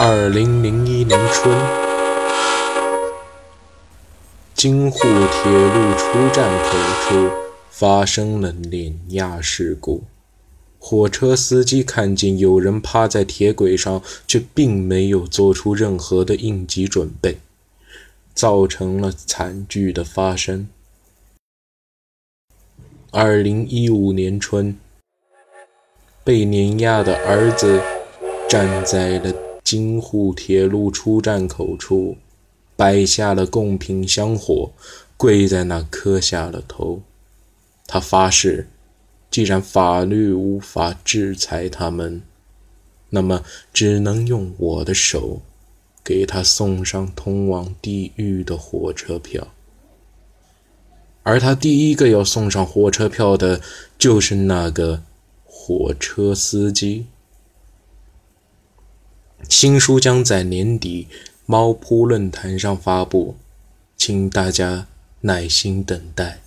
二零零一年春，京沪铁路出站口处发生了碾压事故。火车司机看见有人趴在铁轨上，却并没有做出任何的应急准备，造成了惨剧的发生。二零一五年春，被碾压的儿子站在了。京沪铁路出站口处，摆下了贡品香火，跪在那磕下了头。他发誓，既然法律无法制裁他们，那么只能用我的手，给他送上通往地狱的火车票。而他第一个要送上火车票的，就是那个火车司机。新书将在年底猫扑论坛上发布，请大家耐心等待。